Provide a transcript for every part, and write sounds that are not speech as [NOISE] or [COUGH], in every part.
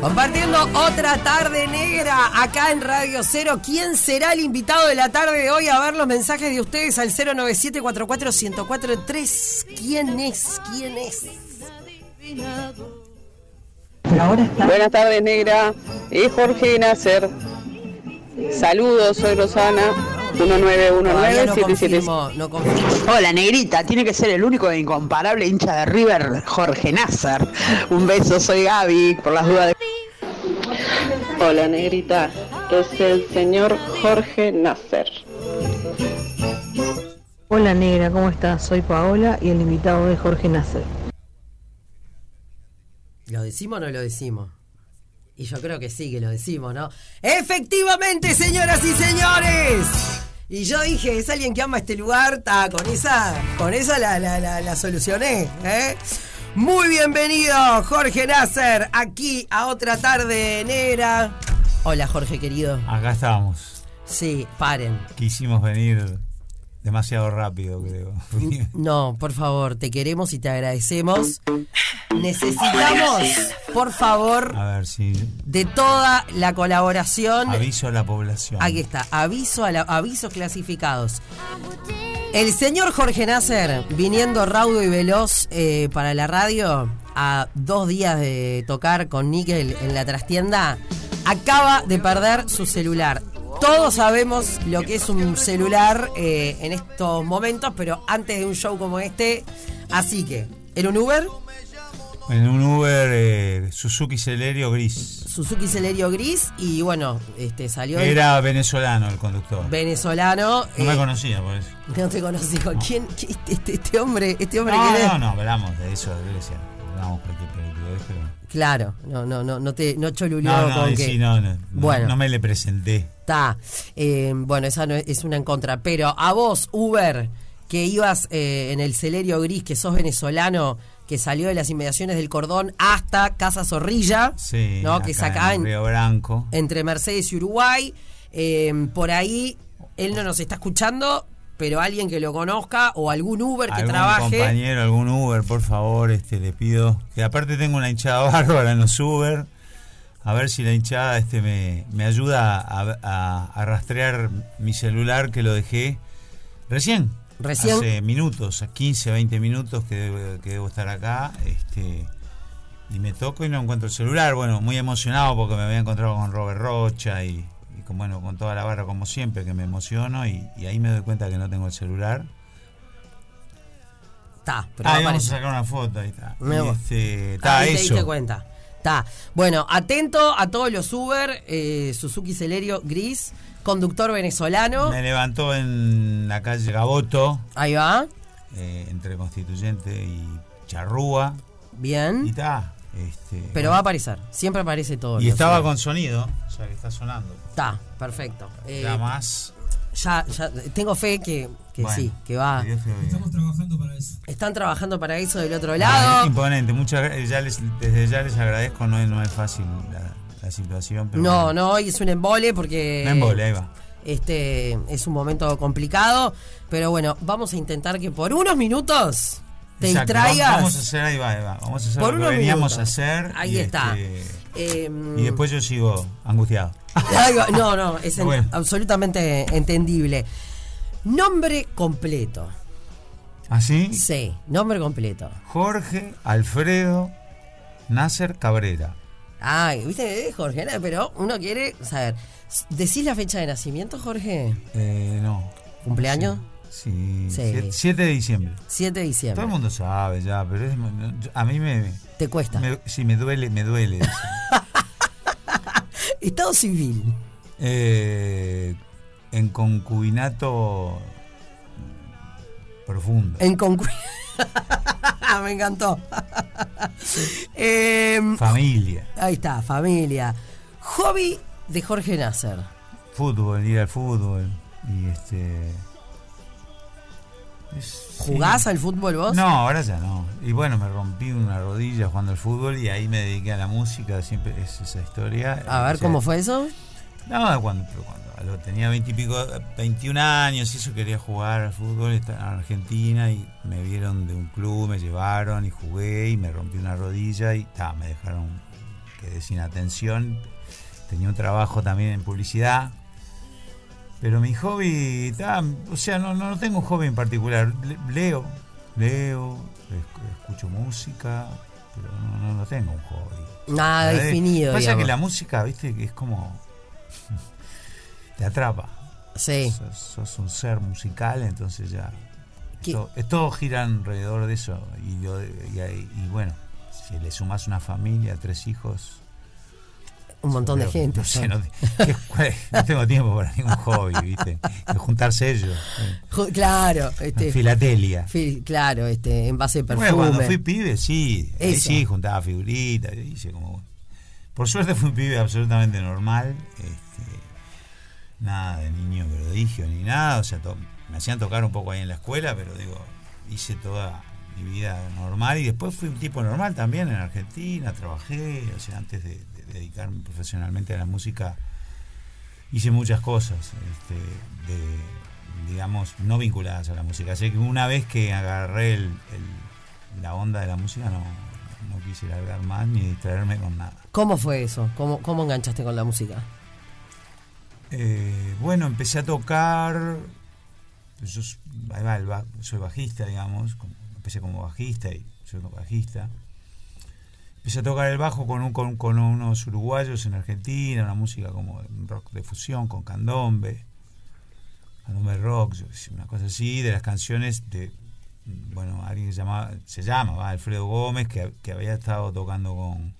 Compartiendo otra tarde negra acá en Radio Cero. ¿Quién será el invitado de la tarde de hoy? A ver los mensajes de ustedes al 097 1043 ¿Quién es? ¿Quién es? Buenas tardes, negra. Es Jorge Nasser. Saludos, soy Rosana. Todavía no 1919 confirmo, no confirmo. Hola, negrita. Tiene que ser el único e incomparable hincha de River, Jorge Nasser. Un beso, soy Gaby, por las dudas de... Hola, negrita. Es el señor Jorge Nasser. Hola negra, ¿cómo estás? Soy Paola y el invitado es Jorge Nasser. ¿Lo decimos o no lo decimos? Y yo creo que sí, que lo decimos, ¿no? Efectivamente, señoras y señores. Y yo dije, es alguien que ama este lugar, ta, con esa, con esa la, la, la, la solucioné, ¿eh? Muy bienvenido, Jorge Nasser, aquí a otra tarde negra. Hola, Jorge querido. Acá estábamos. Sí, paren. Quisimos venir demasiado rápido, creo. No, por favor, te queremos y te agradecemos. Necesitamos, por favor, A ver de toda la colaboración. aviso a la población. Aquí está, aviso a la- avisos clasificados. El señor Jorge Nasser, viniendo raudo y veloz eh, para la radio, a dos días de tocar con Nickel en la trastienda, acaba de perder su celular. Todos sabemos lo que es un celular eh, en estos momentos, pero antes de un show como este, así que, ¿era un Uber? En un Uber eh, Suzuki Celerio gris. Suzuki Celerio Gris y bueno, este salió el Era venezolano el conductor. venezolano. No me eh, conocía por eso. [LAUGHS] No te conocí. ¿Con quién? qué- Este, este- hombre, este hombre No, no, no, hablamos de eso, de. Hablamos cualquier pero... Claro, no, no, no, no te, no choluleó No, no, con que. no, no, no, Bueno. no me le presenté. Está. Eh, bueno, esa no es, una en contra. Pero a vos, Uber, que ibas eh, en el Celerio Gris, que sos venezolano, que salió de las inmediaciones del cordón hasta Casa Zorrilla, Sí, ¿no? que es acá en, Río Branco. entre Mercedes y Uruguay. Eh, por ahí, él no nos está escuchando, pero alguien que lo conozca o algún Uber que algún trabaje. compañero, algún Uber, por favor, este le pido. Que aparte tengo una hinchada [LAUGHS] bárbara en los Uber. A ver si la hinchada este me, me ayuda a, a- a rastrear mi celular que lo dejé recién. Recién. Hace minutos, a 15, 20 minutos que debo, que debo estar acá. Este, y me toco y no encuentro el celular. Bueno, muy emocionado porque me había encontrado con Robert Rocha y con, bueno, con toda la barra como siempre, que me emociono. Y, y ahí me doy cuenta que no tengo el celular. Está, pero Ah, vamos a sacar una foto, ahí está. Y este, está Ahí te eso. diste cuenta. Está. Bueno, atento a todos los Uber, eh, Suzuki Celerio Gris, conductor venezolano. Me levantó en la calle Gaboto, Ahí va. eh, entre Constituyente y Charrúa. Y Bien. está. Este, Pero va a aparecer. Siempre aparece todo. y estaba Uber. con sonido, sea que está sonando. Está, perfecto. Eh, Ya más. ya, ya, tengo fe que, que Bueno, sí, que va. que Dios te oiga. Están trabajando para eso del otro lado. es imponente, muchas ya les, desde ya les agradezco, no es, no es fácil la, la situación. Pero No, bueno. no, hoy es un embole porque. No embole, ahí va. Este es un momento complicado. Pero bueno, vamos a intentar que por unos minutos te Exacto, distraigas. Vamos a hacer, ahí va, ahí va. Vamos a hacer Por lo que unos veníamos minutos. a hacer. Ahí y está. este, Em, y después yo sigo angustiado. No, no, es [LAUGHS] Bueno. absolutamente entendible. Nombre completo. ¿Así? Sí, nombre completo. Jorge Alfredo Nasser Cabrera. Ay, viste, Jorge, no, pero uno quiere saber. ¿Decís la fecha de nacimiento, Jorge? Eh, no. ¿Cumpleaños? Sí. Sí. 7 de diciembre. 7 de Todo el diciembre. mundo sabe ya, pero es- a mí me, Te cuesta. me- sí me duele, me duele. [LAUGHS] Estado civil. Eh, en concubinato profundo. En concu- [LAUGHS] Me encantó. Em, Familia. ahí está, familia. Hobby de Jorge Nasser. Fútbol, ir al fútbol. Y este. Sí. ¿Jugás al fútbol vos? No, ahora ya no. Y bueno, me rompí una rodilla jugando al fútbol y ahí me dediqué a la música, siempre es esa historia. A ver, O sea, ¿cómo fue eso? No, cuando, cuando tenía 20 y pico, 21 años y eso quería jugar al fútbol, en Argentina y me vieron de un club, me llevaron y jugué y me rompí una rodilla y ta, me dejaron quedé sin atención. Tenía un trabajo también en publicidad. Pero mi hobby, o sea, no, no tengo un hobby en particular. leo, leo, escucho música, pero no, no, tengo un hobby. Nada definido. Pasa que la música, viste, que es como. te atrapa. Sí. Sos, un ser musical, entonces ya. Es todo, gira alrededor de eso. Y, yo, y, bueno, si le sumas una familia, tres hijos. Un montón de gente. No, no, tengo tiempo para ningún hobby, ¿viste? Que juntarse ellos. Claro. Este, filatelia. claro, este, en base de perfume. Bueno, cuando fui pibe, sí. sí, juntaba figuritas. Hice como. Por suerte fui un pibe absolutamente normal. Este, nada de niño prodigio ni nada. O sea, me hacían tocar un poco ahí en la escuela, pero digo, hice toda mi vida normal y después fui un tipo normal también en Argentina, trabajé, o sea, antes de, dedicarme profesionalmente a la música, hice muchas cosas, este, de, digamos, no vinculadas a la música. Así que una vez que agarré la onda de la música, no, no quise largar más ni distraerme con nada. ¿Cómo fue eso? ¿Cómo, cómo enganchaste con la música? Eh, bueno, empecé a tocar. Yo, soy bajista, digamos. Empecé como bajista y soy bajista. Empecé a tocar el bajo con, un, con, unos uruguayos en Argentina, una música como rock de fusión, con candombe, candombe rock, una cosa así, de las canciones de, bueno, alguien que se, llamaba, se llama Alfredo Gómez, que, que había estado tocando con,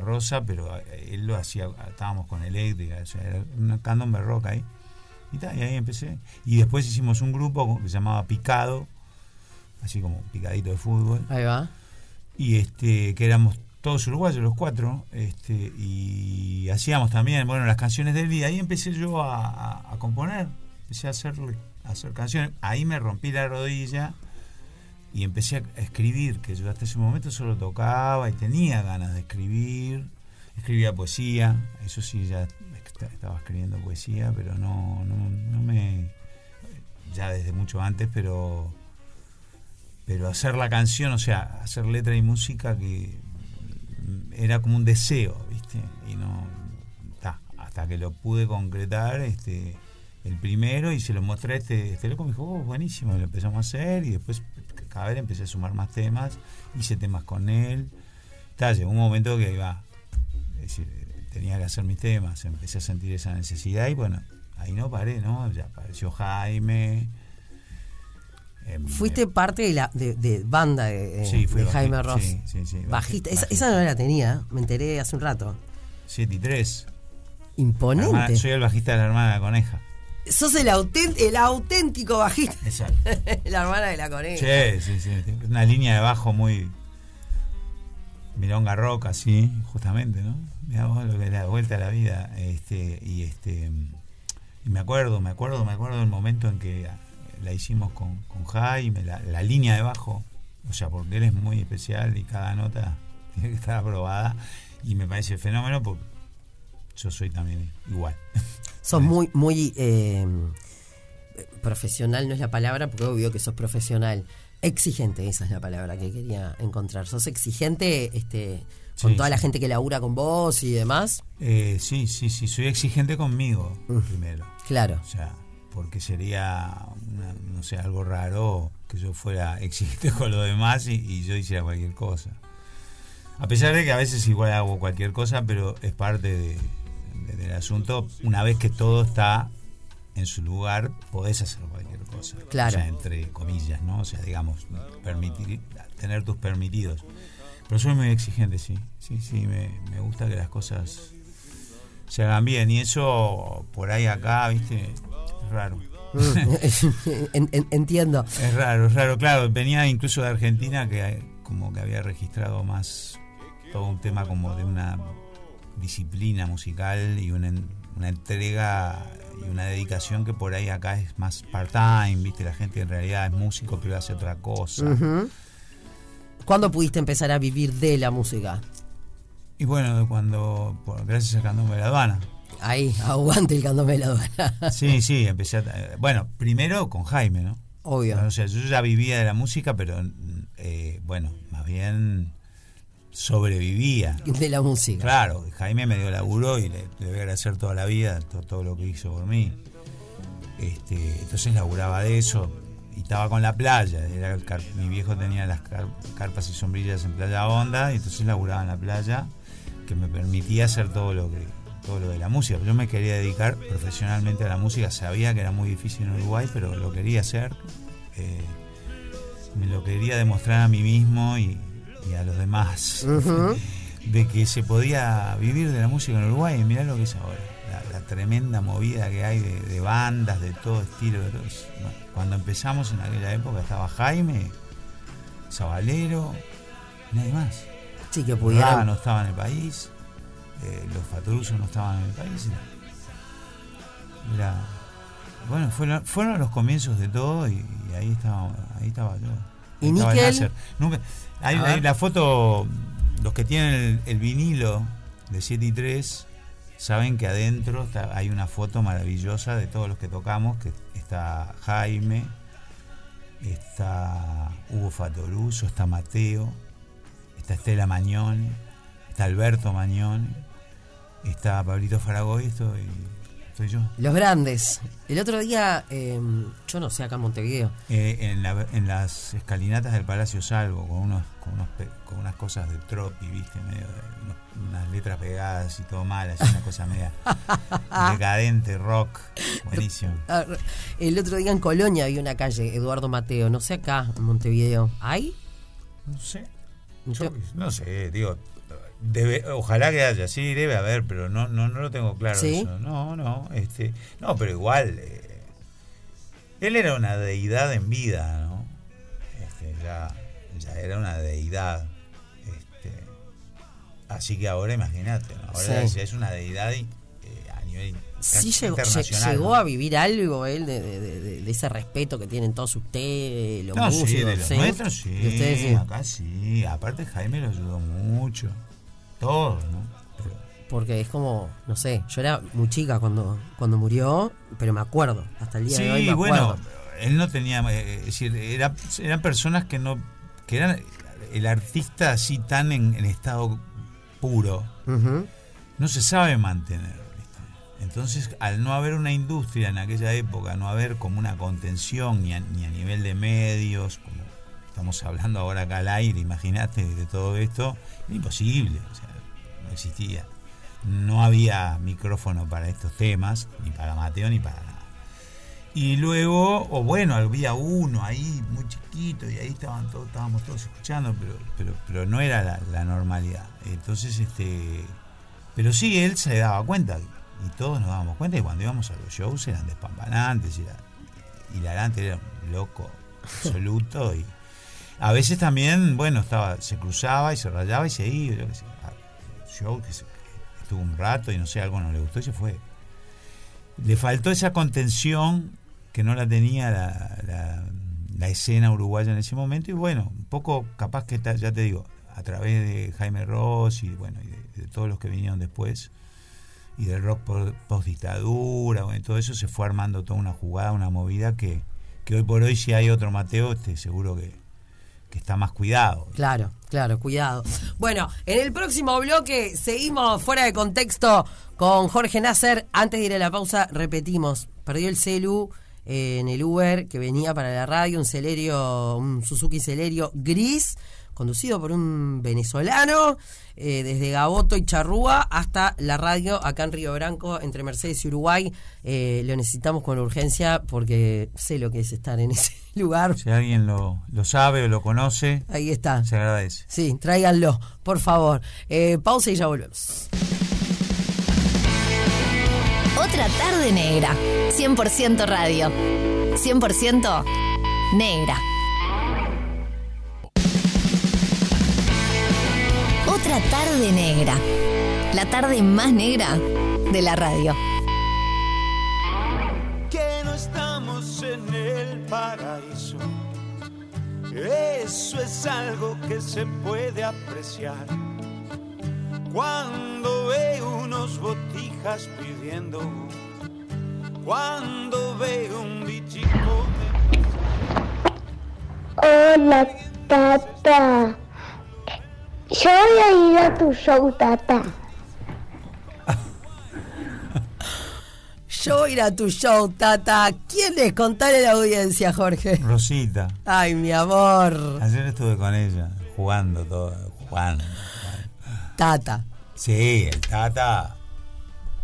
Rosa, pero eh, él lo hacía, estábamos con eléctrica, o sea, era una candombe rock ahí. Y, ahí empecé. Y después hicimos un grupo que se llamaba Picado, así como picadito de fútbol. Ahí va. Y este, que éramos todos uruguayos, los cuatro, este, y hacíamos también, bueno, las canciones del día. Ahí empecé yo a, componer, empecé a hacer, a hacer canciones. Ahí me rompí la rodilla y empecé a escribir, que yo hasta ese momento solo tocaba y tenía ganas de escribir, escribía poesía, eso sí, ya estaba escribiendo poesía, pero no, no, no me, ya desde mucho antes, pero, pero hacer la canción, o sea, hacer letra y música que era como un deseo, ¿viste? Y no, hasta que lo pude concretar, este el primero y se lo mostré a este, este loco me dijo, oh, buenísimo, lo empezamos a hacer y después cada vez empecé a sumar más temas, hice temas con él. Está, llegó un momento que iba, es decir, tenía que hacer mis temas, empecé a sentir esa necesidad y bueno, ahí no paré, ¿no? Ya apareció Jaime. Fuiste parte de la de, banda de, Jaime Ross. Sí, sí, sí, bajista. Esa, no la tenía, me enteré hace un rato. 7 y 3. Imponente. soy el bajista de la hermana de la coneja. Sos el, el auténtico bajista. Exacto. [LAUGHS] la hermana de la coneja. Sí, sí, sí. Una línea de bajo muy. Milonga rock, así, justamente, ¿no? Digamos lo que es la vuelta a la vida. Este, y este. Y me acuerdo, me acuerdo, me acuerdo del momento en que la hicimos con, con Jaime, la, la línea de bajo. O sea, porque él es muy especial y cada nota [LAUGHS] tiene que estar aprobada. Y me parece fenómeno porque yo soy también igual. [LAUGHS] Sos muy, muy eh, profesional, no es la palabra, porque obvio que sos profesional. Exigente, esa es la palabra que quería encontrar. ¿Sos exigente este, con toda la gente que labura con vos y demás? Eh, sí, sí, sí, soy exigente conmigo primero. Claro. O sea, porque sería, no sé, algo raro que yo fuera [LAUGHS] exigente con los demás y, y, yo hiciera cualquier cosa. A pesar de que a veces igual hago cualquier cosa, pero es parte de, del asunto, una vez que todo está en su lugar, podés hacer cualquier cosa. Claro. O sea, entre comillas, ¿no? O sea, digamos, permitir, tener tus permitidos. Pero soy muy exigente, sí. Sí, sí, me, gusta que las cosas se hagan bien. Y eso, por ahí acá, ¿viste? Es raro. Mm. [LAUGHS] entiendo. Es raro, es raro. Claro, venía incluso de Argentina que como que había registrado más todo un tema como de una disciplina musical y una, entrega y una dedicación que por ahí acá es más part-time, ¿viste? La gente en realidad es músico, pero hace otra cosa. ¿Cuándo pudiste empezar a vivir de la música? Y bueno, cuando, gracias al candombe de la aduana. Ahí, [LAUGHS] aguante el candombe de la aduana. sí, sí, empecé a, Bueno, primero con Jaime, ¿no? Obvio. O sea, yo ya vivía de la música, pero eh, bueno, más bien sobrevivía. De la música. Claro, Jaime me dio laburo y le, le voy a agradecer toda la vida todo, lo que hizo por mí. Este, entonces laburaba de eso y estaba con la playa. Era mi viejo tenía las carpas y sombrillas en Playa Honda y entonces laburaba en la playa que me permitía hacer todo lo que todo lo de la música. Yo me quería dedicar profesionalmente a la música, sabía que era muy difícil en Uruguay, pero lo quería hacer. Eh, me lo quería demostrar a mí mismo y, a los demás [LAUGHS] de que se podía vivir de la música en Uruguay y mirá lo que es ahora la, tremenda movida que hay de, bandas de todo estilo cuando empezamos en aquella época estaba Jaime Zabalero nadie más sí que pudiera no estaba en el país eh, los Fatorusos no estaban en el país bueno fueron, fueron los comienzos de todo y, ahí estaba ahí estaba yo y Nickel hay, la foto, los que tienen el, vinilo de 7 y 3 saben que adentro hay una foto maravillosa de todos los que tocamos, que está Jaime, está Hugo Fatoruso, está Mateo, está Estela Mañón, está Alberto Mañón, está Pablito Faragoy, estoy los grandes. El otro día, em, yo no sé, acá en Montevideo. Eh, en, las escalinatas del Palacio Salvo, con unos, con, unas cosas de tropi, viste, medio unas letras pegadas y todo mal, así una cosa media [LAUGHS] decadente, rock, buenísimo. [LAUGHS] Ah, el otro día en Colonia había una calle, Eduardo Mateo, no sé acá en Montevideo. ¿Hay? No sé. no sé, digo, ojalá que haya, sí, debe haber, pero no, no, no lo tengo claro eso. No, no, este, no, pero igual, eh, él era una deidad en vida, ¿no? Este, ya, era una deidad. Este, así que ahora imagínate, ahora ya es una deidad eh, a nivel Sí llegó, llegó a vivir algo él de, de, ese respeto que tienen todos ustedes, los músicos. Sí, de los nuestros sí, acá sí. Aparte Jaime lo ayudó mucho. Todos, ¿no? Porque es como, no sé, yo era muy chica cuando, cuando murió, pero me acuerdo, hasta el día de hoy. Sí, bueno, él no tenía, eh, es decir, era, eran personas que no, que eran el artista así tan en, estado puro, no se sabe mantener. Entonces, al no haber una industria en aquella época, no haber como una contención ni a, ni a nivel de medios, como estamos hablando ahora acá al aire, imagínate de todo esto, era imposible. O sea, no existía. No había micrófono para estos temas, ni para Mateo, ni para nada. Y luego, o bueno, había uno ahí muy chiquito y ahí estaban todos, estábamos todos escuchando, pero, pero, pero no era la, normalidad. Entonces, este, pero sí, él se daba cuenta y todos nos dábamos cuenta y cuando íbamos a los shows eran despampanantes, era hilarante, era un loco absoluto y a veces también, bueno, estaba, se cruzaba y se rayaba y se iba, yo qué sé que, estuvo un rato y no sé, algo no le gustó y se fue. Le faltó esa contención que no la tenía la, escena uruguaya en ese momento y bueno, un poco capaz que, ya te digo, a través de Jaime Ross y bueno, y de, todos los que vinieron después y del rock post dictadura, bueno, todo eso se fue armando toda una jugada, una movida que, que hoy por hoy si hay otro Mateo, este, seguro que, que está más cuidado. Claro, claro, cuidado. Bueno, en el próximo bloque seguimos fuera de contexto con Jorge Nasser. Antes de ir a la pausa, repetimos, perdió el celu eh, en el Uber que venía para la radio, un Celerio, un Suzuki Celerio gris conducido por un venezolano, eh, desde Gaboto y Charrúa hasta la radio acá en Río Branco, entre Mercedes y Uruguay. Eh, lo necesitamos con urgencia porque sé lo que es estar en [LAUGHS] ese lugar. Si alguien lo, sabe o lo conoce, ahí está. Se agradece. Sí, tráiganlo, por favor. Eh, pausa y ya volvemos. Otra tarde negra, 100% radio, 100% negra. Otra tarde negra. La tarde más negra de la radio. Que no estamos en el paraíso. Eso es algo que se puede apreciar. Cuando ve unos botijas pidiendo. Cuando ve un bichico. Hola, papá. Yo voy a ir a tu show, tata. Yo voy a ir a tu show, Tata. ¿Quién es? Contale a la audiencia, Jorge. Rosita. Ay, mi amor. Ayer estuve con ella, jugando todo, jugando. Tata. Sí, el Tata.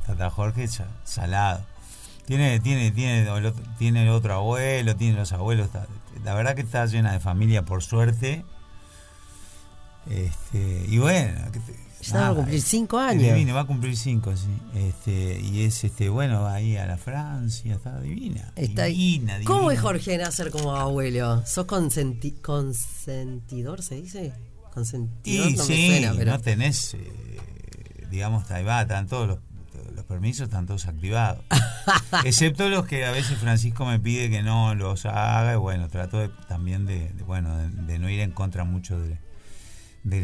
Tata Jorge sa- salado. Tiene, tiene, tiene, el otro, tiene el otro abuelo, tiene los abuelos. la verdad que está llena de familia, por suerte. Este, y bueno, Ya va a cumplir cinco años. divino, va a cumplir cinco, sí. Este, y es este, bueno, ahí a la Francia, está divina. Está divina, ¿Cómo divina. es Jorge Nasser como abuelo? ¿Sos consenti- consentidor, se dice? Consentidor Y no sí, me suena, pero. no tenés, eh, digamos, ahí va, están todos los, los permisos, están todos activados. [LAUGHS] Excepto los que a veces Francisco me pide que no los haga, y bueno, trato de- también de, de, bueno, de, de no ir en contra mucho de, de,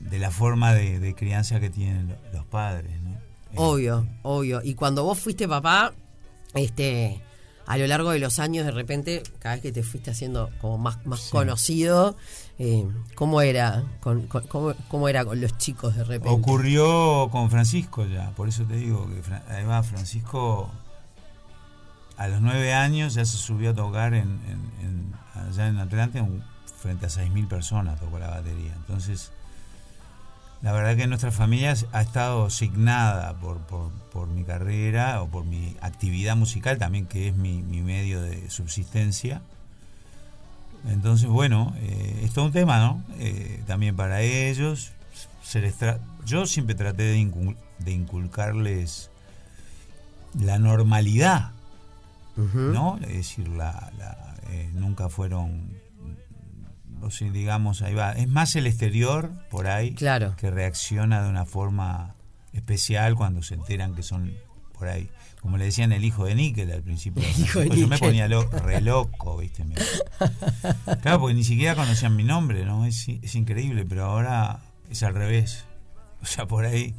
la, de la forma de, de crianza que tienen lo- los padres, ¿no? Obvio, obvio. Y cuando vos fuiste papá, este, a lo largo de los años, de repente, cada vez que te fuiste haciendo como más, más conocido, eh, ¿cómo era con, con- cómo, cómo era con los chicos de repente? Ocurrió con Francisco ya, por eso te digo que Fra- va Francisco a los nueve años ya se subió a tocar en, en- en- allá en Atlanta un- frente a 6.000 personas tocó la batería. Entonces, la verdad que nuestra familia ha estado signada por, por, por mi carrera o por mi actividad musical también, que es mi, mi medio de subsistencia. Entonces, bueno, eh, es todo un tema, ¿no? Eh, también para ellos. Se les tra- Yo siempre traté de, incul- de inculcarles la normalidad, ¿no? Es decir, la, la- eh, nunca fueron, o sea, digamos, ahí va. Es más el exterior, por ahí, Claro. que reacciona de una forma especial cuando se enteran que son por ahí. Como le decían el hijo de Níquel al principio. [LAUGHS] El hijo de yo me ponía lo- re loco, ¿viste? [LAUGHS] Claro, porque ni siquiera conocían mi nombre, ¿no? Es, es increíble, pero ahora es al revés. O sea, por ahí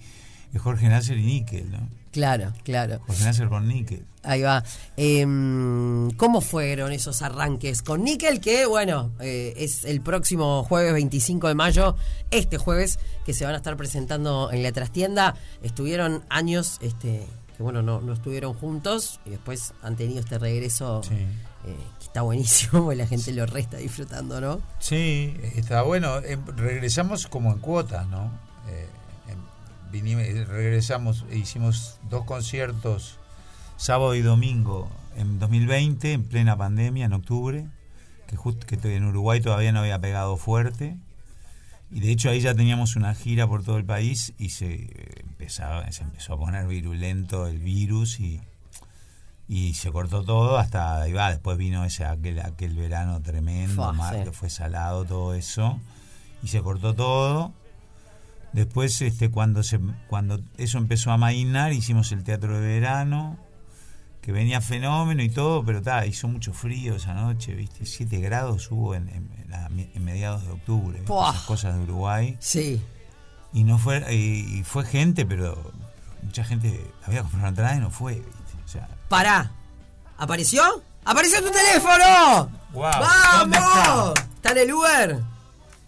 es Jorge Nasser y Níquel, ¿no? Claro, claro. Jorge Nasser con Níquel. Ahí va. Em, ¿Cómo fueron esos arranques con Nickel? Que, bueno, eh, es el próximo jueves 25 de mayo, este jueves, que se van a estar presentando en la trastienda. Estuvieron años, este, que bueno, no, no estuvieron juntos y después han tenido este regreso eh, que está buenísimo, [LAUGHS] y la gente lo resta disfrutando, ¿no? Sí, está bueno. Em, regresamos como en cuotas, ¿no? Vinimos- eh, regresamos, e hicimos dos conciertos sábado y domingo en 2020, en plena pandemia, en octubre, que justo que en Uruguay todavía no había pegado fuerte. Y de hecho ahí ya teníamos una gira por todo el país y se eh, empezaba, se empezó a poner virulento el virus y, y se cortó todo hasta ahí va. Después vino ese aquel, aquel verano tremendo, Fua, mar- sí. que fue salado todo eso y se cortó todo. Después, este, cuando se, cuando eso empezó a mainar, hicimos el teatro de verano, que venía fenómeno y todo, pero ta, hizo mucho frío esa noche, viste, 7 grados hubo en, mediados de octubre, esas cosas de Uruguay. Sí. Y no fue, y, y fue gente, pero mucha gente había comprado entrada y no fue, viste. O sea, Pará. ¿Apareció? ¡Apareció tu teléfono! Guau, ¡Vamos! ¿dónde está? ¿Está en el Uber?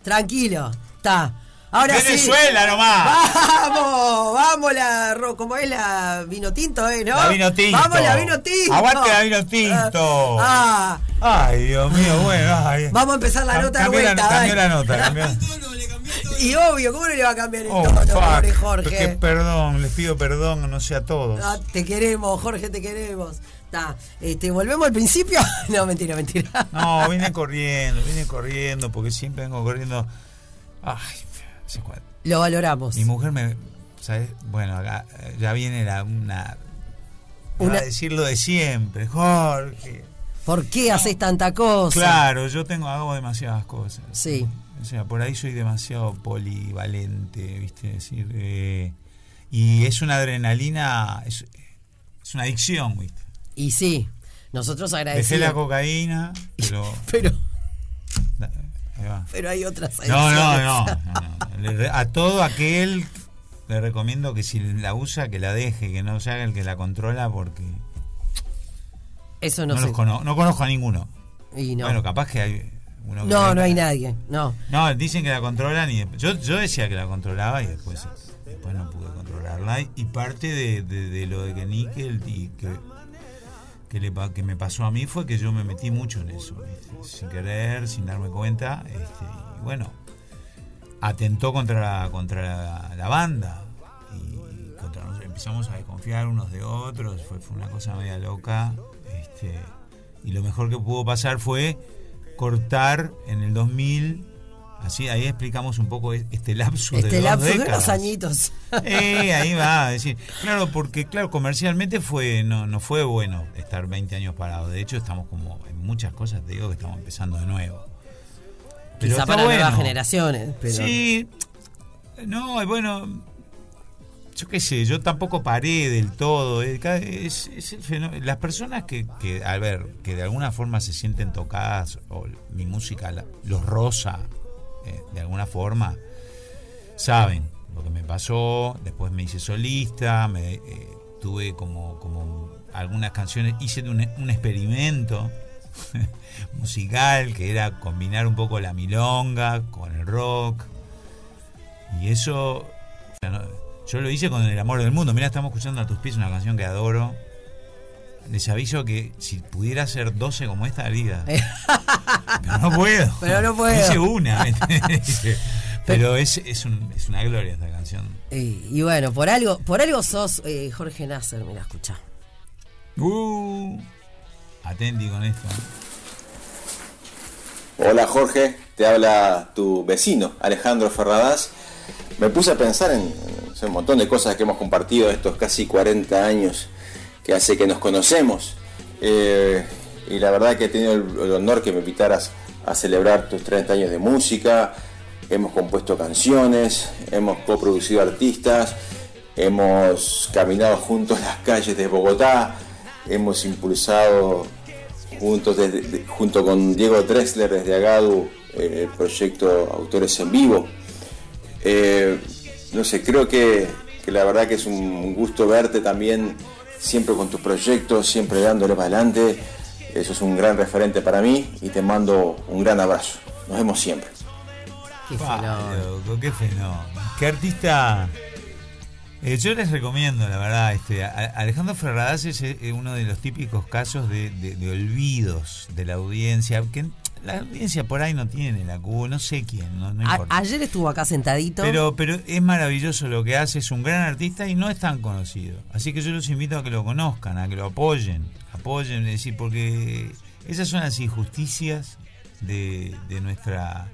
Tranquilo. Está. Ahora sí. Venezuela nomás. ¡Vamos! ¡Vamos la ro- ¿Cómo es la vino tinto, eh? ¿No? La vino tinto. ¡Vamos la vino tinto! Aguante la vino tinto. Ah, Ay, Dios mío, bueno, ay. vamos a empezar la nota de cambió la- vuelta. cambió la nota, cambió. [LAUGHS] Y obvio, ¿cómo no le va a cambiar el Oh, tono, pobre Jorge? Que perdón, les pido perdón, no sé a todos. Ah, te queremos, Jorge, te queremos. Está. Este, ¿Volvemos al principio? [LAUGHS] no, mentira, mentira. No, vine corriendo, vine corriendo, porque siempre vengo corriendo. Ay, Lo valoramos. Mi mujer me. ¿sabes? Bueno, acá ya viene la, una. Una- Una... A decir lo de siempre, Jorge. ¿Por qué haces tanta cosa? Claro, yo tengo, hago demasiadas cosas. Sí. O sea, por ahí soy demasiado polivalente, ¿viste? Es decir, eh, y es una adrenalina, es, es una adicción, ¿viste? Y sí, nosotros Dejé agradecemos. la cocaína, [LAUGHS] pero. Pero, Ahí va. pero hay otras adicciones. no, no, no. A todo aquel le recomiendo que si la usa, que la deje, que no se haga el que la controla, porque Eso no, no, sé. los cono- no conozco a ninguno. Y no. Bueno, capaz que hay uno No, que- no hay nadie. No. No, dicen que la controlan y yo, yo decía que la controlaba y después, después no pude controlarla. Y, parte de, de- de lo de que Nickel y que, que, le, que me pasó a mí fue que yo me metí mucho en eso, ¿viste? sin querer, sin darme cuenta. Este, y bueno, atentó contra la, contra la, la banda. Y contra nos- empezamos a desconfiar unos de otros. Fue, fue una cosa media loca. Este, y lo mejor que pudo pasar fue cortar en el 2000. Así, ahí explicamos un poco este lapso de Este dos lapso de unos añitos. Eh, ahí va, [LAUGHS] decir, claro, porque claro, comercialmente fue no no fue bueno estar 20 años parados. De hecho, estamos como en muchas cosas, te digo que estamos empezando de nuevo. Pero Quizá para bueno. nuevas generaciones. Pero... Sí, no, bueno, yo qué sé, yo tampoco paré del todo. eh, Es, es el fenómeno. Las personas que, que, a ver, que de alguna forma se sienten tocadas, o mi música la- los rosa, eh, de alguna forma, saben lo que me pasó. Después me hice solista, me eh, tuve como, como algunas canciones, hice un, un experimento [LAUGHS] musical que era combinar un poco la milonga con el rock. Y eso, yo lo hice con el amor del mundo. Mira, estamos escuchando a tus pies una canción que adoro. Les aviso que si pudiera hacer 12 como esta vida. pero no puedo. [LAUGHS] Pero no puedo. Hice una. [LAUGHS] pero es, es, un- es una gloria esta canción. Y, y bueno, por algo, por algo sos eh, Jorge Nasser, mira, escucha. Uh, atenti con esto. Hola Jorge, te habla tu vecino Alejandro Ferradas. Me puse a pensar en, en un montón de cosas que hemos compartido estos casi 40 años que hace que nos conocemos. Eh, y la verdad que he tenido el, el honor que me invitaras a celebrar tus 30 años de música. Hemos compuesto canciones, hemos coproducido artistas, hemos caminado juntos las calles de Bogotá, hemos impulsado juntos desde- de- junto con Diego Drexler desde Agadu eh, el proyecto Autores en Vivo. Eh, no sé, creo que, que la verdad que es un gusto verte también siempre con tus proyectos, siempre dándole para adelante. Eso es un gran referente para mí y te mando un gran abrazo. Nos vemos siempre. Fenómeno. qué fenómeno. Qué artista. Eh, yo les recomiendo, la verdad, este Alejandro Ferradas es eh, uno de los típicos casos de, de- de olvidos de la audiencia, que la audiencia por ahí no tiene la cuba, no sé quién, no, no A- importa. ayer estuvo acá sentadito. Pero, pero es maravilloso lo que hace, es un gran artista y no es tan conocido. Así que yo los invito a que lo conozcan, a que lo apoyen, apoyen, es decir, porque esas son las injusticias de, de nuestra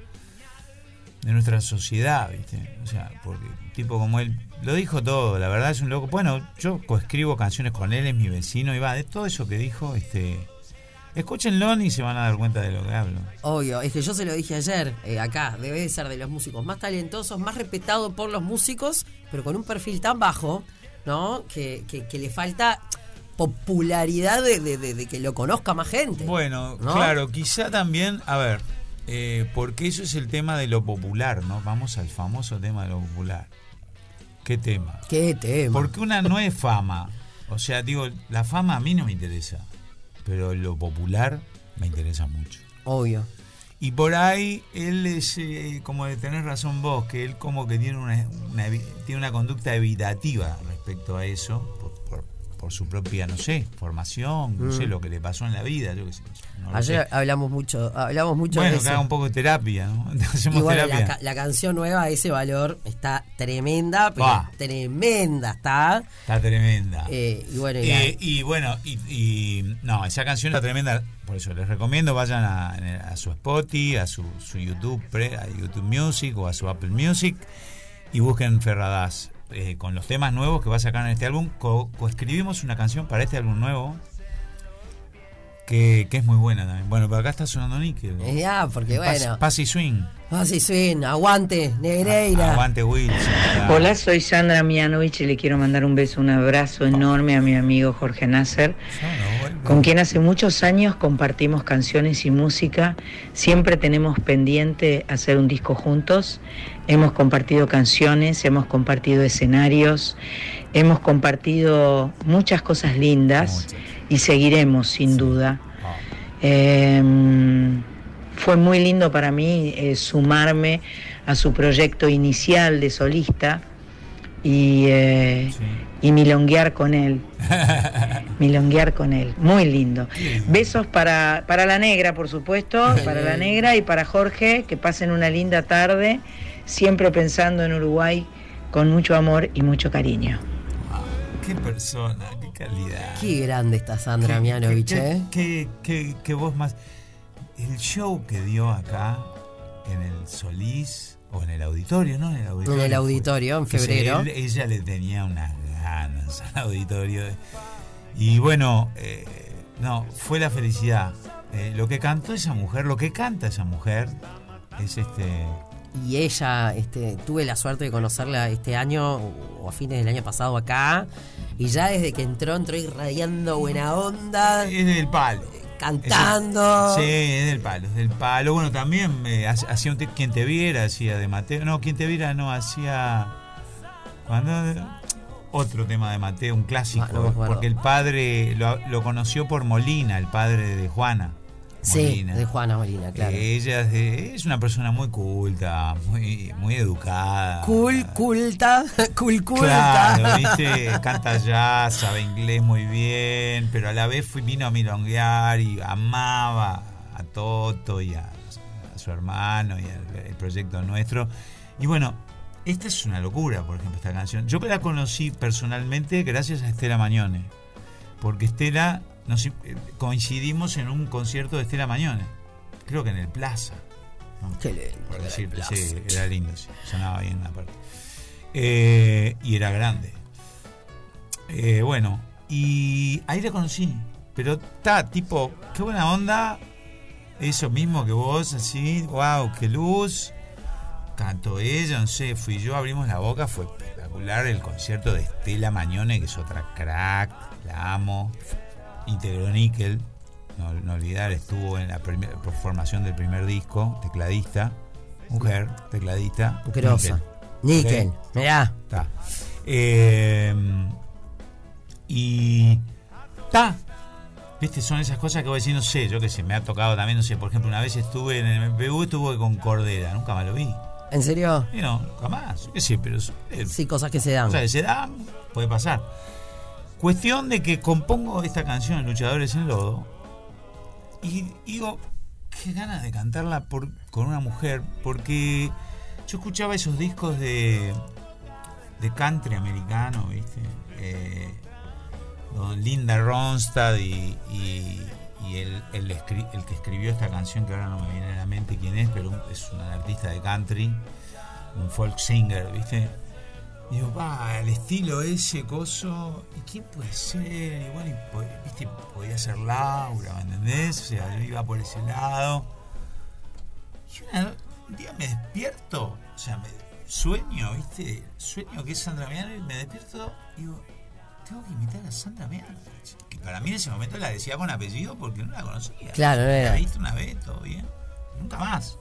de nuestra sociedad, ¿viste? O sea, porque un tipo como él lo dijo todo, la verdad es un loco. Bueno, yo coescribo canciones con él, es mi vecino y va, de todo eso que dijo, este escúchenlo y se van a dar cuenta de lo que hablo. Obvio, es que yo se lo dije ayer, eh, acá, debe de ser de los músicos más talentosos, más respetado por los músicos, pero con un perfil tan bajo, ¿no? Que, que- que le falta popularidad de, de- de- de que lo conozca más gente. Bueno, ¿no? claro, quizá también, a ver, eh, porque eso es el tema de lo popular, ¿no? Vamos al famoso tema de lo popular. ¿Qué tema? ¿Qué tema? Porque una no es fama. O sea, digo, la fama a mí no me interesa, pero lo popular me interesa mucho. Obvio. Y por ahí él es, eh, como de tener razón vos, que él como que tiene una, tiene una conducta evitativa respecto a eso, por, por- por su propia, no sé, formación, no Mm. sé, lo que le pasó en la vida, yo qué sé. no Ayer sé. hablamos mucho, hablamos mucho Bueno, de que haga un poco de terapia, ¿no? Y [LAUGHS] Hacemos bueno, la, terapia. ca- la canción nueva, ese valor, está tremenda, pero tremenda está. Está tremenda. Eh, y bueno, y Eh, y bueno, y, y- no, esa canción está tremenda. Por eso les recomiendo vayan a, a su Spotify, a su, su YouTube, pre- a YouTube Music o a su Apple Music y busquen Ferradas. Eh, con los temas nuevos que va a sacar en este álbum, co- coescribimos una canción para este álbum nuevo que, que es muy buena también. Bueno, pero acá está sonando Nickel. Eh, ya, porque Paz- bueno. Paz y Swing. Ah, sí, swing, aguante, Negreira. Aguante Wilson. Hola, soy Sandra Mianovich y le quiero mandar un beso, un abrazo enorme a mi amigo Jorge Nasser, con quien hace muchos años compartimos canciones y música. Siempre tenemos pendiente hacer un disco juntos. Hemos compartido canciones, hemos compartido escenarios, hemos compartido muchas cosas lindas y seguiremos sin duda. Eh, fue muy lindo para mí eh, sumarme a su proyecto inicial de solista y, eh, y milonguear con él. [LAUGHS] milonguear con él. Muy lindo. Besos para, para la negra, por supuesto, para la negra y para Jorge, que pasen una linda tarde, siempre pensando en Uruguay con mucho amor y mucho cariño. Qué persona, qué calidad. Qué grande está Sandra Mianovich, ¿eh? Qué, qué, qué voz más. El show que dio acá en el Solís, o en el auditorio, ¿no? En el auditorio. En el auditorio, en febrero. Él, ella le tenía unas ganas al auditorio. Y bueno, eh, no, fue la felicidad. Eh, lo que cantó esa mujer, lo que canta esa mujer, es este. Y ella, este, tuve la suerte de conocerla este año o a fines del año pasado acá. Y ya desde que entró, entró irradiando buena onda. Es del palo. Cantando. sí, es del palo, es del palo. Bueno, también eh, hacía un quien te viera, hacía de Mateo. No, quien te viera no hacía. Cuando otro tema de Mateo, un clásico, porque el padre lo, lo, conoció por Molina, el padre de Juana. Sí, de Juana Molina, claro. Ella es, una persona muy culta, muy, muy educada. Cool, culta, [LAUGHS] cool, culta. Claro, [LAUGHS] ¿viste? Canta jazz, sabe inglés muy bien, pero a la vez fui, vino a milonguear y amaba a Toto y a, su hermano y al proyecto nuestro. Y bueno, esta es una locura, por ejemplo, esta canción. Yo la conocí personalmente gracias a Estela Mañone, porque Estela nos, eh, coincidimos en un concierto de Estela Mañone, creo que en el Plaza. Qué lindo. Por decirte, sí, era lindo, sí, sonaba bien la parte. Eh, y era grande. Eh, bueno, y ahí la conocí, pero está tipo, qué buena onda, eso mismo que vos, así, wow, qué luz cantó ella, no sé, fui yo, abrimos la boca, fue espectacular el concierto de Estela Mañone, que es otra crack, la amo, integró Nickel, no, olvidar, estuvo en la formación del primer disco, tecladista, mujer, tecladista. Mujerosa. Nickel, mirá. Está. Eh, y. Está. Viste, son esas cosas que voy a decir, no sé, yo que sé, me ha tocado también, no sé, por ejemplo, una vez estuve en el MPU, estuve con Cordera, nunca más lo vi. ¿En serio? Sí, no, jamás. Sí, pero. Eh, sí, cosas que se dan. Cosas que se dan, puede pasar. Cuestión de que compongo esta canción, Luchadores en Lodo, y digo, qué ganas de cantarla por, con una mujer, porque yo escuchaba esos discos de, de country americano, ¿viste? Eh, Linda Ronstadt y, y, el, el, el, que escribió esta canción, que ahora no me viene a la mente quién es, pero es un artista de country, un folk singer, ¿viste? Y digo, va, el estilo ese coso, ¿y quién puede ser? Y bueno, ¿viste? podía ser Laura, ¿me entendés? O sea, yo iba por ese lado. Y un día me despierto, o sea, me sueño, ¿viste? Sueño que es Sandra Miano y me despierto y digo, tengo que imitar a Sandra Miano. Que para mí en ese momento la decía con apellido porque no la conocía. Claro, no era. La viste una vez, todo bien. Nunca más.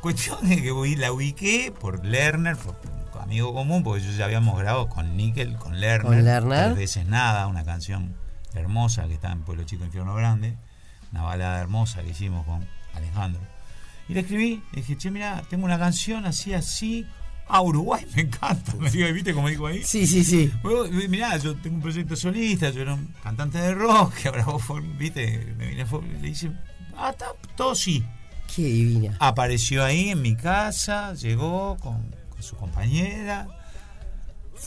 Cuestión de que la ubiqué por Lerner, por amigo común, porque yo ya habíamos grabado con Nickel, con Lerner. Con Lerner. Veces nada, una canción hermosa que está en Pueblo Chico Infierno Grande. Una balada hermosa que hicimos con Alejandro. Y le escribí, le dije, che, mira, tengo una canción así, así. Ah, Uruguay, me encanta. Me digo, ¿viste cómo dijo ahí? Sí, sí, sí. mirá, yo tengo un proyecto solista, yo era un cantante de rock, que [LAUGHS] ahora vos, viste, me vine, le dice, ah, está, todo sí. Qué divina. Apareció ahí en mi casa, llegó con, su compañera.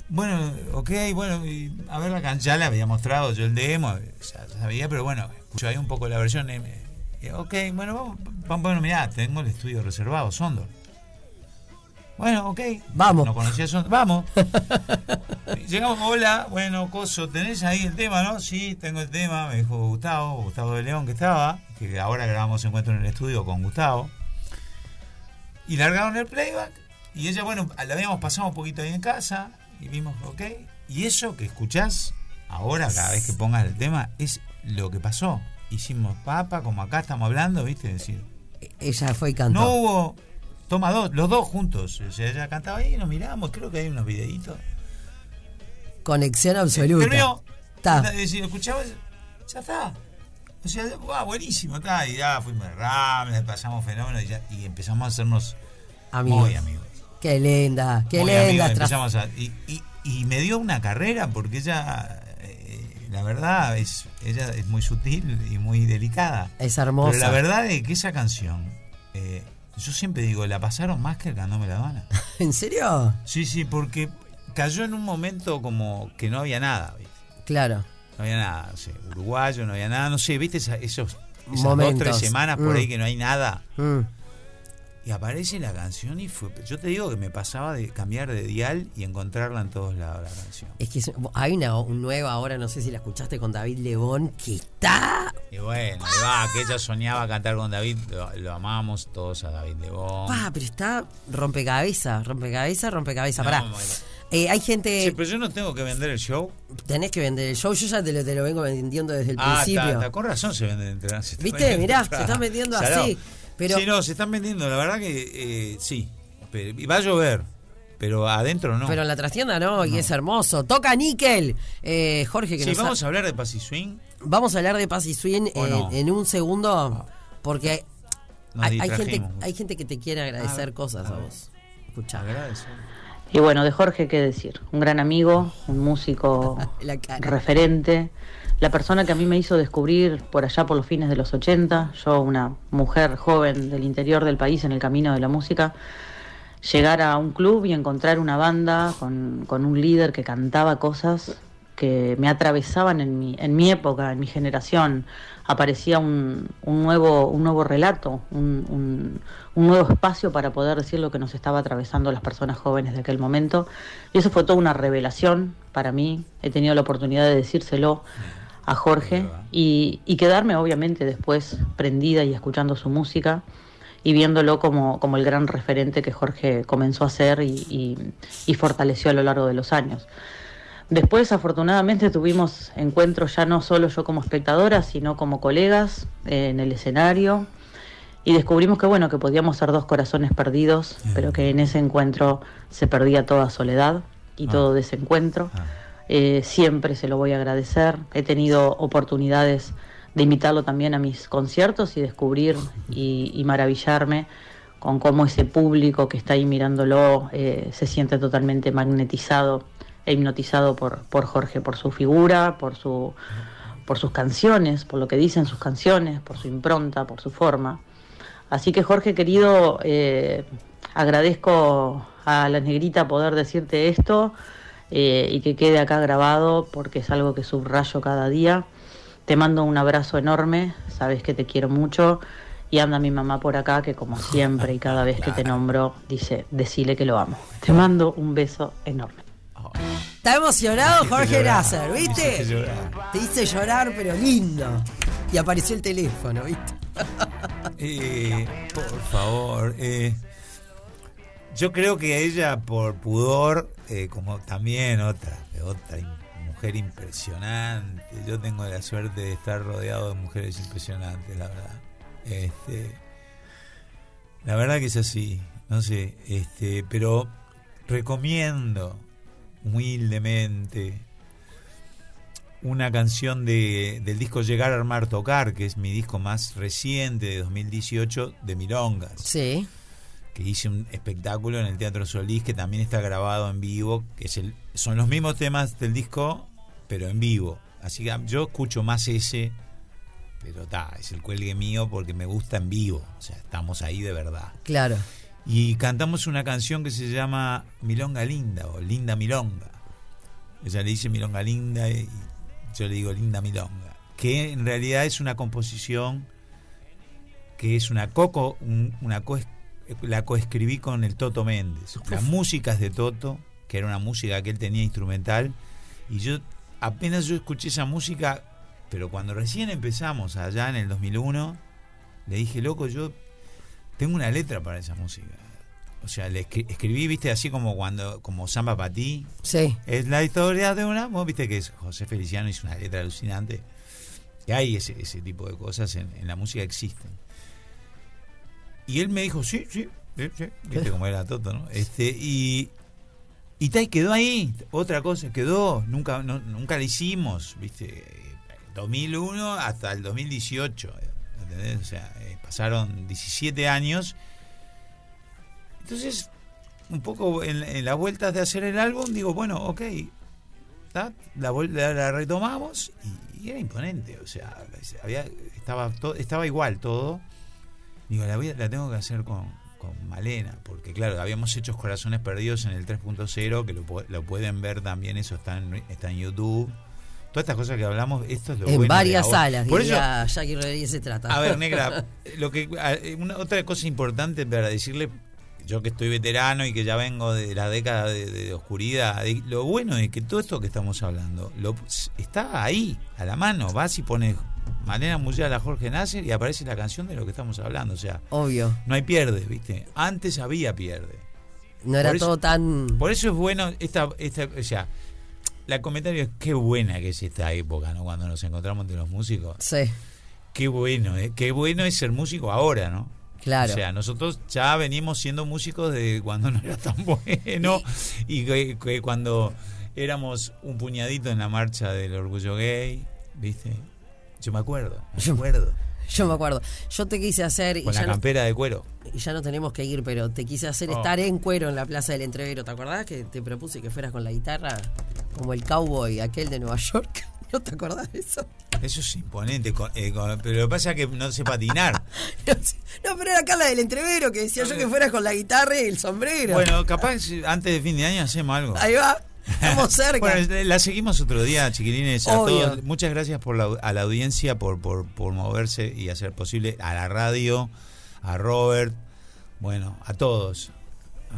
Bueno, ok, bueno, a ver la canción, ya le había mostrado yo el demo, ya sabía, pero bueno, escucho ahí un poco la versión. Eh, eh, ok, bueno, vamos, vamos, bueno, mirá, tengo el estudio reservado, Sondor. Bueno, ok. Vamos. No conocía Sondor. Vamos. [LAUGHS] Llegamos, hola, bueno, Coso, ¿tenés ahí el tema, no? Sí, tengo el tema, me dijo Gustavo, Gustavo de León que estaba, que ahora grabamos encuentro en el estudio con Gustavo. Y largaron el playback y ella, bueno, la habíamos pasado un poquito ahí en casa y vimos, ok. Y eso que escuchás ahora, cada vez que pongas el tema, es lo que pasó. Hicimos papa, como acá estamos hablando, ¿viste? decir, ella fue y cantó. No hubo. Toma dos, los dos juntos. O sea, ella cantaba ahí y nos miramos. Creo que hay unos videitos. Conexión absoluta. Terminó. Está. Escuchaba, ya está. O sea, ah, buenísimo, está, y ya fuimos ramen, pasamos fenómenos y, ya, y empezamos a hacernos Amigos. muy amigos. Qué linda, qué Muy linda. amigos, empezamos a- y, y- y me dio una carrera porque ella, eh, la verdad, es ella es muy sutil y muy delicada. Es hermosa. Pero la verdad es que esa canción, yo siempre digo, la pasaron más que el Candome La Habana. [LAUGHS] ¿En serio? Sí, sí, porque cayó en un momento como que no había nada, ¿viste? Claro. No había nada, no sé, uruguayo, no había nada, no sé, ¿viste esa- esos, esas dos, tres semanas por Mm. ahí que no hay nada? Mm. Y aparece la canción y fue. Yo te digo que me pasaba de cambiar de dial y encontrarla en todos lados la canción. Es que es- hay una un nueva ahora, no sé si la escuchaste con David Lebón, que está. Y bueno, y va, que ella soñaba cantar con David, lo, lo amamos todos a David Lebón. Pa, pero está rompecabezas, rompecabezas, rompecabezas. No, Pará. Eh, hay gente. Sí, pero yo no tengo que vender el show. Tenés que vender el show, yo ya te lo, te lo vengo vendiendo desde el ah, principio. está, está, con razón se se están ¿Viste? Mirá, se están [LAUGHS] vendiendo así. Pero Sí, no, se están vendiendo, la verdad que eh, sí. Pero- y va a llover, pero adentro no. Pero en la trastienda no, y es hermoso. Toca níquel. Eh, Jorge, que Sí, nos ha- vamos a hablar de Pasi Swing. Vamos a hablar de Paz y Swing ¿O eh, no? en un segundo, porque hay, hay gente, distrajimos. hay gente que te quiere agradecer cosas a, vos. Escuchá. Agradece. Y bueno, de Jorge, ¿qué decir? Un gran amigo, un músico [LAUGHS] referente, la persona que a mí me hizo descubrir por allá por los fines de los 80, yo una mujer joven del interior del país en el camino de la música, llegar a un club y encontrar una banda con, con un líder que cantaba cosas que me atravesaban en mi, en mi época, en mi generación. Aparecía un, nuevo, un nuevo relato, un- un nuevo espacio para poder decir lo que nos estaba atravesando las personas jóvenes de aquel momento. Y eso fue toda una revelación para mí. He tenido la oportunidad de decírselo a Jorge y, y quedarme obviamente después prendida y escuchando su música y viéndolo como, como el gran referente que Jorge comenzó a ser y, y- y fortaleció a lo largo de los años. Después, afortunadamente, tuvimos encuentros ya no solo yo como espectadora, sino como colegas eh, en el escenario. Y descubrimos que bueno, que podíamos ser dos corazones perdidos, pero que en ese encuentro se perdía toda soledad y todo desencuentro. Eh, siempre se lo voy a agradecer. He tenido oportunidades de invitarlo también a mis conciertos y descubrir y, maravillarme con cómo ese público que está ahí mirándolo eh, se siente totalmente magnetizado e hipnotizado por, por Jorge, por su figura, por, su, por sus canciones, por lo que dicen sus canciones, por su impronta, por su forma. Así que Jorge querido, eh, agradezco a la negrita poder decirte esto eh, y que quede acá grabado porque es algo que subrayo cada día. Te mando un abrazo enorme, sabes que te quiero mucho y anda mi mamá por acá que como siempre y cada vez que te nombro dice, decile que lo amo. Te mando un beso enorme. Está emocionado Jorge Nasser, ¿viste? Te hice llorar, pero lindo. Y apareció el teléfono, ¿viste? Eh, por favor. eh, yo creo que ella, por pudor, eh, como también otra, otra mujer impresionante. Yo tengo la suerte de estar rodeado de mujeres impresionantes, la verdad. Este, la verdad que es así, no sé, este, pero recomiendo humildemente una canción de, del disco Llegar a Armar Tocar, que es mi disco más reciente de 2018 de Milongas. Sí. Que hice un espectáculo en el Teatro Solís que también está grabado en vivo, que es el, son los mismos temas del disco, pero en vivo. Así que yo escucho más ese, pero está, es el cuelgue mío porque me gusta en vivo. O sea, estamos ahí de verdad. Claro. Y cantamos una canción que se llama Milonga Linda o Linda Milonga. Ella le dice Milonga Linda y yo le digo Linda Milonga. Que en realidad es una composición que es una coco, un- una co la coescribí con el Toto Méndez. Las músicas de Toto, que era una música que él tenía instrumental, y yo apenas yo escuché esa música, pero cuando recién empezamos allá en el 2001, le dije, loco, yo tengo una letra para esa música. O sea, le escri- escribí, viste, así como cuando, como Samba para ti. Sí. Es la historia de un amor, viste que es José Feliciano hizo una letra alucinante. Y hay ese, ese tipo de cosas en, en la música existen. Y él me dijo, sí, sí, sí, sí. [LAUGHS] viste como era Toto, ¿no? Este, y, y tal, quedó ahí, otra cosa, quedó, nunca, no- nunca la hicimos, viste. 2001 hasta el 2018. ¿entendés? O sea, eh, pasaron 17 años. Entonces, un poco en, en las vueltas de hacer el álbum, digo, bueno, ok, la, la- la retomamos y, y era imponente. O sea, había, estaba, to- estaba igual todo. Digo, la, voy a- la tengo que hacer con, con Malena, porque claro, habíamos hecho Corazones Perdidos en el 3.0, que lo, lo pueden ver también, eso está en, está en YouTube. Todas estas cosas que hablamos, esto es lo en bueno varias salas, Por eso, diría Jackie Rodríguez se trata. a ver, negra, [LAUGHS] lo que una otra cosa importante para decirle, yo que estoy veterano y que ya vengo de la década de, de oscuridad, de- lo bueno es que todo esto que estamos hablando lo, está ahí, a la mano. Vas y pones Malena Musial a Jorge Nasser y aparece la canción de lo que estamos hablando. O sea, Obvio. no hay pierde, ¿viste? Antes había pierde. No era eso- todo tan. Por eso es bueno esta, esta, o sea, la comentario es qué buena que es esta época, ¿no? Cuando nos encontramos entre los músicos. Sí. Qué bueno, ¿eh? qué bueno es ser músico ahora, ¿no? Claro. O sea, nosotros ya venimos siendo músicos de cuando [LAUGHS] no era tan bueno y que, que cuando éramos un puñadito en la marcha del orgullo gay, ¿viste? Yo me acuerdo, me acuerdo. [LAUGHS] Yo me acuerdo. Yo te quise hacer. y Con la ya no- campera de cuero. y ya no tenemos que ir, pero te quise hacer Oh. estar en cuero en la Plaza del Entrevero. ¿Te acordás que te propuse que fueras con la guitarra como el cowboy aquel de Nueva York? [LAUGHS] ¿No te acordás de eso? Eso es imponente, con- eh, con- pero lo que pasa es que no [LAUGHS] sé patinar. No, pero era acá la del Entrevero que decía yo que fueras con la guitarra y el sombrero. Bueno, capaz antes de fin de año hacemos algo. Ahí va. Estamos [LAUGHS] cerca. Bueno, la seguimos otro día, chiquilines. A todos, muchas gracias por la, a la audiencia, por, por, por moverse y hacer posible a la radio, a Robert, bueno, a todos.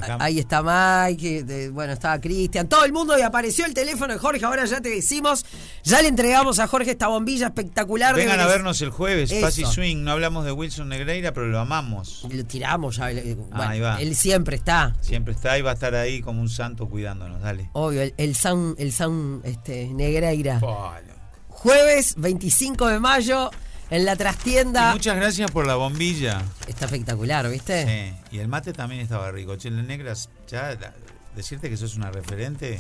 Acá- Ahí está Mike, bueno, estaba Cristian, todo el mundo y apareció el teléfono de Jorge, ahora ya te decimos, ya le entregamos a Jorge esta bombilla espectacular. de Vengan a vernos el jueves. Paz y Swing. No hablamos de Wilson Negreira, pero lo amamos. Lo tiramos ya. eh, Ahí va. Él siempre está. Siempre está y va a estar ahí como un santo cuidándonos. Dale. Obvio, el, el Sound, el Sound este, Negreira. Jueves 25 de mayo en la Y trastienda. muchas gracias por la bombilla. Está espectacular, ¿viste? Sí, y el mate también estaba rico. Chile Negras, ya la- decirte que sos una referente,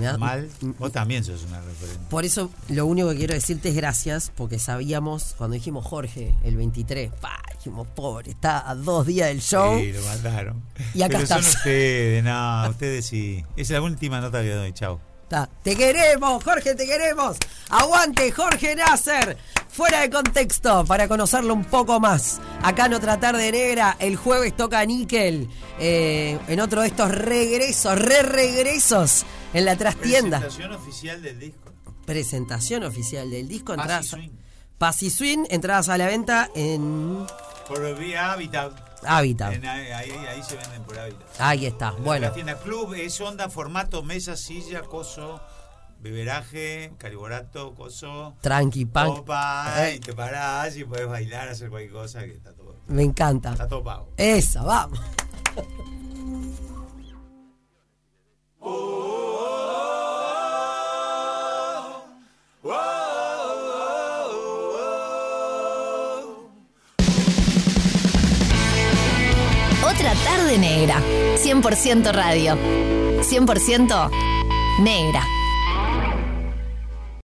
da- mal. Vos también sos una referente. Por eso lo único que quiero decirte es gracias, porque sabíamos cuando dijimos Jorge el 23, pa, dijimos, pobre, está a dos días del show. Sí, lo mataron. Y acá Pero son estás. ustedes, no, ustedes sí. Esa es la última nota que doy, chao. Te queremos, Jorge, te queremos. Aguante, Jorge Nasser. Fuera de contexto, para conocerlo un poco más. Acá en otra tarde negra, el jueves toca Níquel. eh, en otro de estos regresos, re-regresos en la trastienda. Presentación oficial del disco. Presentación oficial del disco. Entradas. Paz y Swing, entradas a la venta en Por vía Habitat. Habitat. En ahí, ahí, ahí se venden por Habitat. Ahí está. En Bueno, La tienda Club es onda, formato, mesa, silla, coso, beberaje, caliborato, coso. tranqui, pan. Copa, Eh. y te parás y puedes bailar, hacer cualquier cosa que está todo, Me encanta. está todo pago. Esa, vamos. Otra tarde negra. 100% radio. 100% negra.